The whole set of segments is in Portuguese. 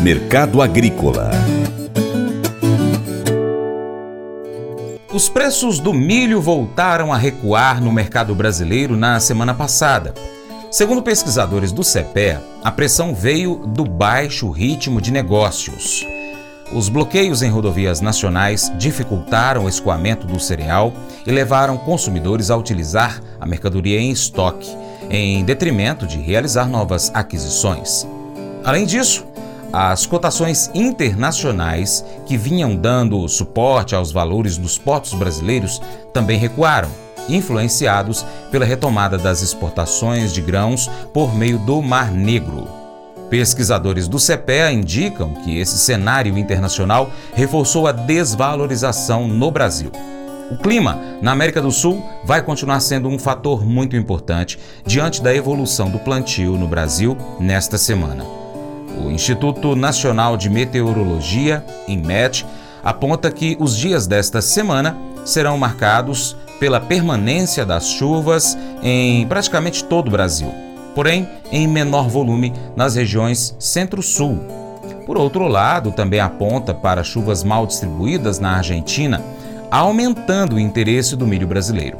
Mercado Agrícola Os preços do milho voltaram a recuar no mercado brasileiro na semana passada. Segundo pesquisadores do CEPEA, a pressão veio do baixo ritmo de negócios. Os bloqueios em rodovias nacionais dificultaram o escoamento do cereal e levaram consumidores a utilizar a mercadoria em estoque, em detrimento de realizar novas aquisições. Além disso, as cotações internacionais que vinham dando suporte aos valores dos portos brasileiros também recuaram, influenciados pela retomada das exportações de grãos por meio do Mar Negro. Pesquisadores do CPEA indicam que esse cenário internacional reforçou a desvalorização no Brasil. O clima na América do Sul vai continuar sendo um fator muito importante diante da evolução do plantio no Brasil nesta semana. O Instituto Nacional de Meteorologia, INMET, aponta que os dias desta semana serão marcados pela permanência das chuvas em praticamente todo o Brasil porém em menor volume nas regiões centro-sul. Por outro lado, também aponta para chuvas mal distribuídas na Argentina, aumentando o interesse do milho brasileiro.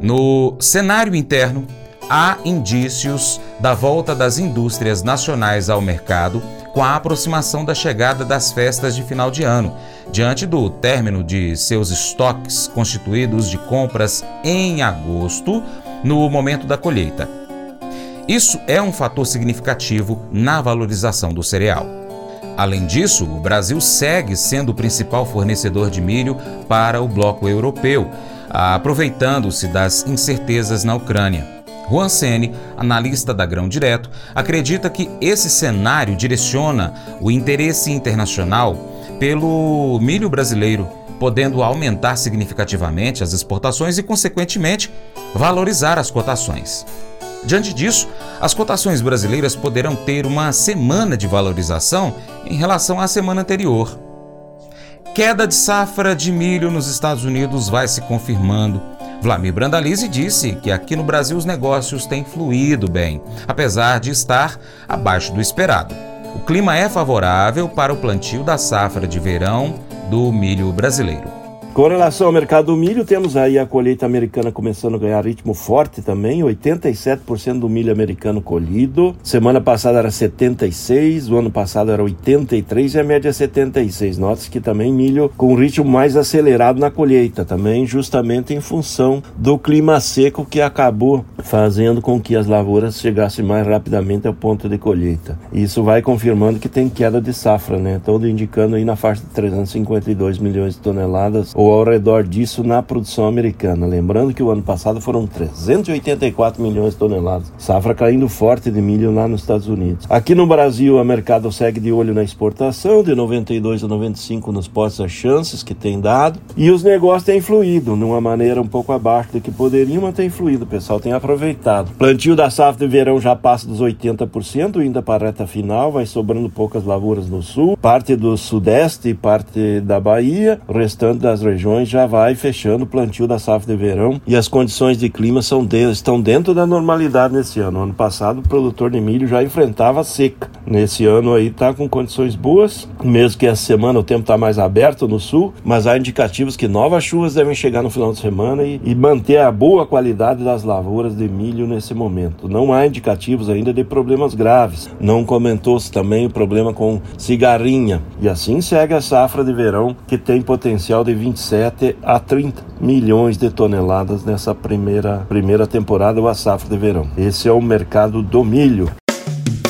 No cenário interno, há indícios da volta das indústrias nacionais ao mercado com a aproximação da chegada das festas de final de ano, diante do término de seus estoques constituídos de compras em agosto, no momento da colheita. Isso é um fator significativo na valorização do cereal. Além disso, o Brasil segue sendo o principal fornecedor de milho para o bloco europeu, aproveitando-se das incertezas na Ucrânia. Juan Sene, analista da Grão Direto, acredita que esse cenário direciona o interesse internacional pelo milho brasileiro, podendo aumentar significativamente as exportações e, consequentemente, valorizar as cotações. Diante disso, as cotações brasileiras poderão ter uma semana de valorização em relação à semana anterior. Queda de safra de milho nos Estados Unidos vai se confirmando. Vlamir Brandalize disse que aqui no Brasil os negócios têm fluído bem, apesar de estar abaixo do esperado. O clima é favorável para o plantio da safra de verão do milho brasileiro. Com relação ao mercado do milho, temos aí a colheita americana começando a ganhar ritmo forte também, 87% do milho americano colhido. Semana passada era 76, o ano passado era 83 e a média é 76. Note que também milho com ritmo mais acelerado na colheita, também justamente em função do clima seco que acabou fazendo com que as lavouras chegassem mais rapidamente ao ponto de colheita. Isso vai confirmando que tem queda de safra, né? Todo indicando aí na faixa de 352 milhões de toneladas ou ao redor disso na produção americana. Lembrando que o ano passado foram 384 milhões de toneladas, safra caindo forte de milho lá nos Estados Unidos. Aqui no Brasil, o mercado segue de olho na exportação, de 92 a 95 nos postos as chances que tem dado, e os negócios têm fluído de uma maneira um pouco abaixo do que poderiam, mas tem fluído, o pessoal tem aproveitado. Plantio da safra de verão já passa dos 80%, ainda para a reta final, vai sobrando poucas lavouras no sul, parte do sudeste e parte da Bahia, o restante das regiões regiões já vai fechando o plantio da safra de verão e as condições de clima são de, estão dentro da normalidade nesse ano. Ano passado, o produtor de milho já enfrentava seca. Nesse ano aí está com condições boas, mesmo que essa semana o tempo está mais aberto no sul, mas há indicativos que novas chuvas devem chegar no final de semana e, e manter a boa qualidade das lavouras de milho nesse momento. Não há indicativos ainda de problemas graves. Não comentou-se também o problema com cigarrinha. E assim segue a safra de verão, que tem potencial de 25 27 a 30 milhões de toneladas nessa primeira, primeira temporada ou a safra de verão. Esse é o mercado do milho.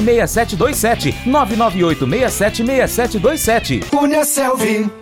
998676727. Cunha Selvi.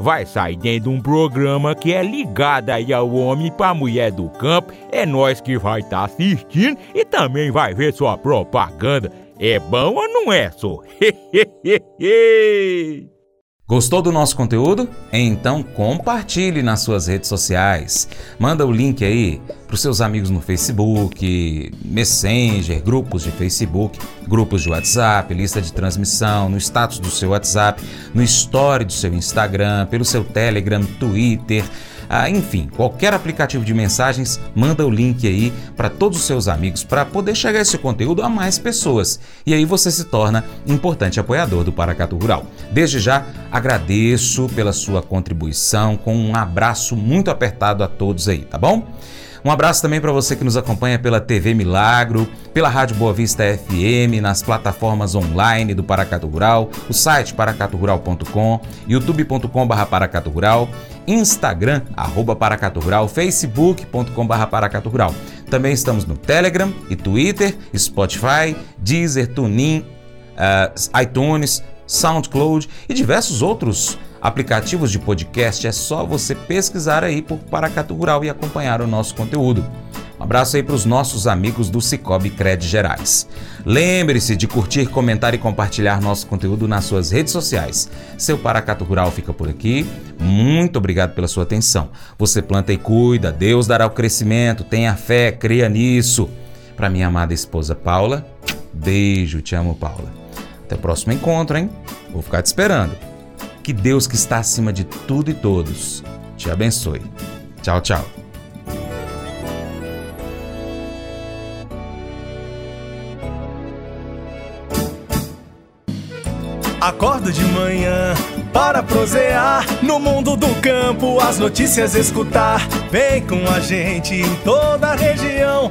vai sair dentro de um programa que é ligado aí ao homem para mulher do campo. É nós que vai estar tá assistindo e também vai ver sua propaganda. É bom ou não é, só? Gostou do nosso conteúdo? Então compartilhe nas suas redes sociais. Manda o link aí para os seus amigos no Facebook, Messenger, grupos de Facebook, grupos de WhatsApp, lista de transmissão, no status do seu WhatsApp, no story do seu Instagram, pelo seu Telegram, Twitter. Ah, enfim, qualquer aplicativo de mensagens, manda o link aí para todos os seus amigos para poder chegar esse conteúdo a mais pessoas. E aí você se torna importante apoiador do Paracatu Rural. Desde já, agradeço pela sua contribuição, com um abraço muito apertado a todos aí, tá bom? Um abraço também para você que nos acompanha pela TV Milagro, pela Rádio Boa Vista FM, nas plataformas online do Paracatu Rural, o site paracaturural.com, youtube.com.br paracaturural, Instagram, arroba Paracatu Rural, facebook.com.br Paracatu Rural. Também estamos no Telegram e Twitter, Spotify, Deezer, TuneIn, uh, iTunes, SoundCloud e diversos outros aplicativos de podcast. É só você pesquisar aí por Paracatu Rural e acompanhar o nosso conteúdo. Um abraço aí para os nossos amigos do Cicobi Cred Gerais. Lembre-se de curtir, comentar e compartilhar nosso conteúdo nas suas redes sociais. Seu Paracato Rural fica por aqui. Muito obrigado pela sua atenção. Você planta e cuida, Deus dará o crescimento. Tenha fé, creia nisso. Para minha amada esposa Paula, beijo, te amo, Paula. Até o próximo encontro, hein? Vou ficar te esperando. Que Deus que está acima de tudo e todos te abençoe. Tchau, tchau. Acordo de manhã para prosear no mundo do campo, as notícias escutar. Vem com a gente em toda a região